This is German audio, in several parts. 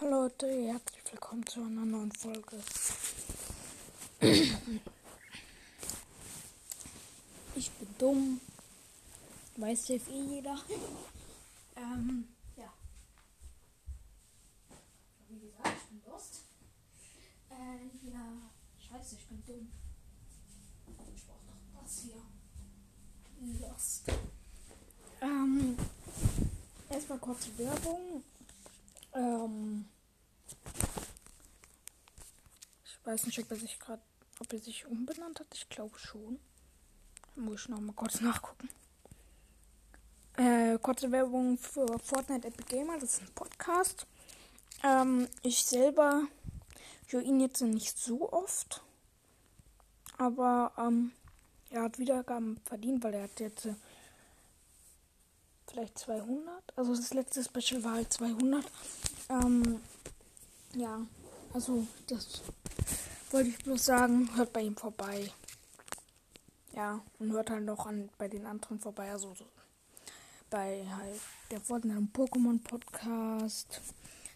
Hallo Leute, herzlich willkommen zu einer neuen Folge. Ich bin dumm. Weiß ja eh jeder. Ähm, ja. Wie gesagt, ich bin Durst. Äh, ja. Scheiße, ich bin dumm. Ich brauch noch das hier. Lost. Ähm, erstmal kurze Werbung. Ähm, ich weiß nicht, ob er sich gerade, ob er sich umbenannt hat. Ich glaube schon. Muss ich noch mal kurz nachgucken. Äh, kurze Werbung für Fortnite Epic Gamer. Das ist ein Podcast. Ähm, ich selber höre ihn jetzt nicht so oft. Aber ähm, er hat Wiedergaben verdient, weil er hat jetzt äh, vielleicht 200. Also das letzte Special war halt 200. Ähm, ja, also das wollte ich bloß sagen. Hört bei ihm vorbei. Ja, und hört halt noch an bei den anderen vorbei. Also so bei halt der Fortnite Pokémon Podcast,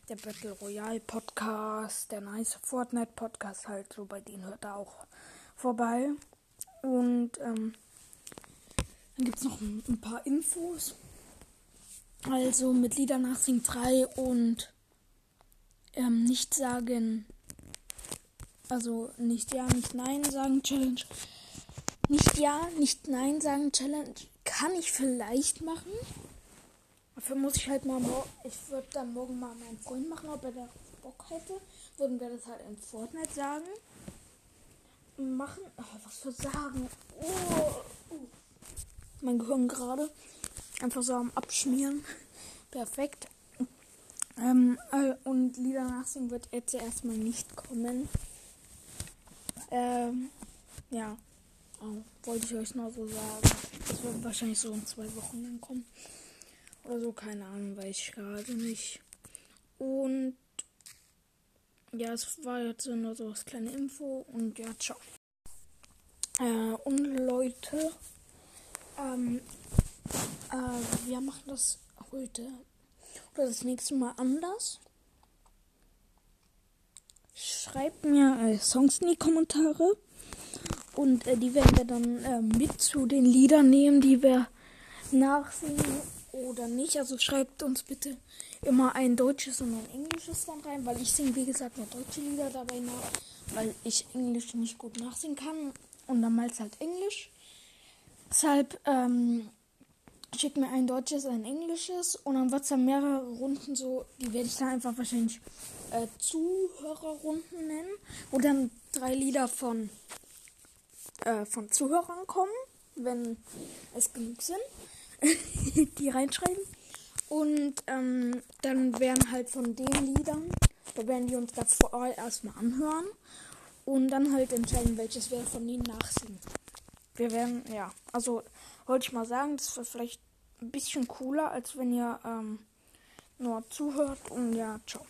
der Battle Royale Podcast, der Nice Fortnite Podcast halt so bei denen hört er auch vorbei. Und ähm, dann gibt es noch ein, ein, paar Infos. Also mit Lieder nach Sing 3 und ähm, nicht sagen, also nicht ja, nicht nein sagen Challenge. Nicht ja, nicht nein sagen Challenge kann ich vielleicht machen. Dafür muss ich halt mal ich würde dann morgen mal meinen Freund machen, ob er da Bock hätte. Würden wir das halt in Fortnite sagen. Machen. Oh, was für sagen. Oh, oh. Mein Gehirn gerade. Einfach so am Abschmieren. Perfekt. Ähm, äh, und Lieder nachsingen wird jetzt erstmal nicht kommen. Ähm, ja. Oh, wollte ich euch noch so sagen. Das wird wahrscheinlich so in zwei Wochen dann kommen. Oder so, keine Ahnung, weiß ich gerade nicht. Und ja, es war jetzt nur so das kleine Info und ja, ciao. Äh, und Leute, ähm, äh, wir machen das heute oder das nächste Mal anders. Schreibt mir äh, Songs in die Kommentare. Und äh, die werden wir dann äh, mit zu den Liedern nehmen, die wir nachsingen oder nicht. Also schreibt uns bitte immer ein deutsches und ein englisches dann rein, weil ich singe, wie gesagt, nur deutsche Lieder dabei nach, weil ich Englisch nicht gut nachsingen kann. Und dann mal halt Englisch. Deshalb ähm, schickt mir ein deutsches, ein englisches und dann wird es dann mehrere Runden so, die werde ich dann einfach wahrscheinlich äh, Zuhörerrunden nennen, wo dann drei Lieder von, äh, von Zuhörern kommen, wenn es genug sind, die reinschreiben. Und ähm, dann werden halt von den Liedern, da werden die uns davor erstmal anhören und dann halt entscheiden, welches wir von ihnen nachsingen. Wir werden, ja, also wollte ich mal sagen, das war vielleicht ein bisschen cooler, als wenn ihr ähm, nur zuhört und ja, ciao.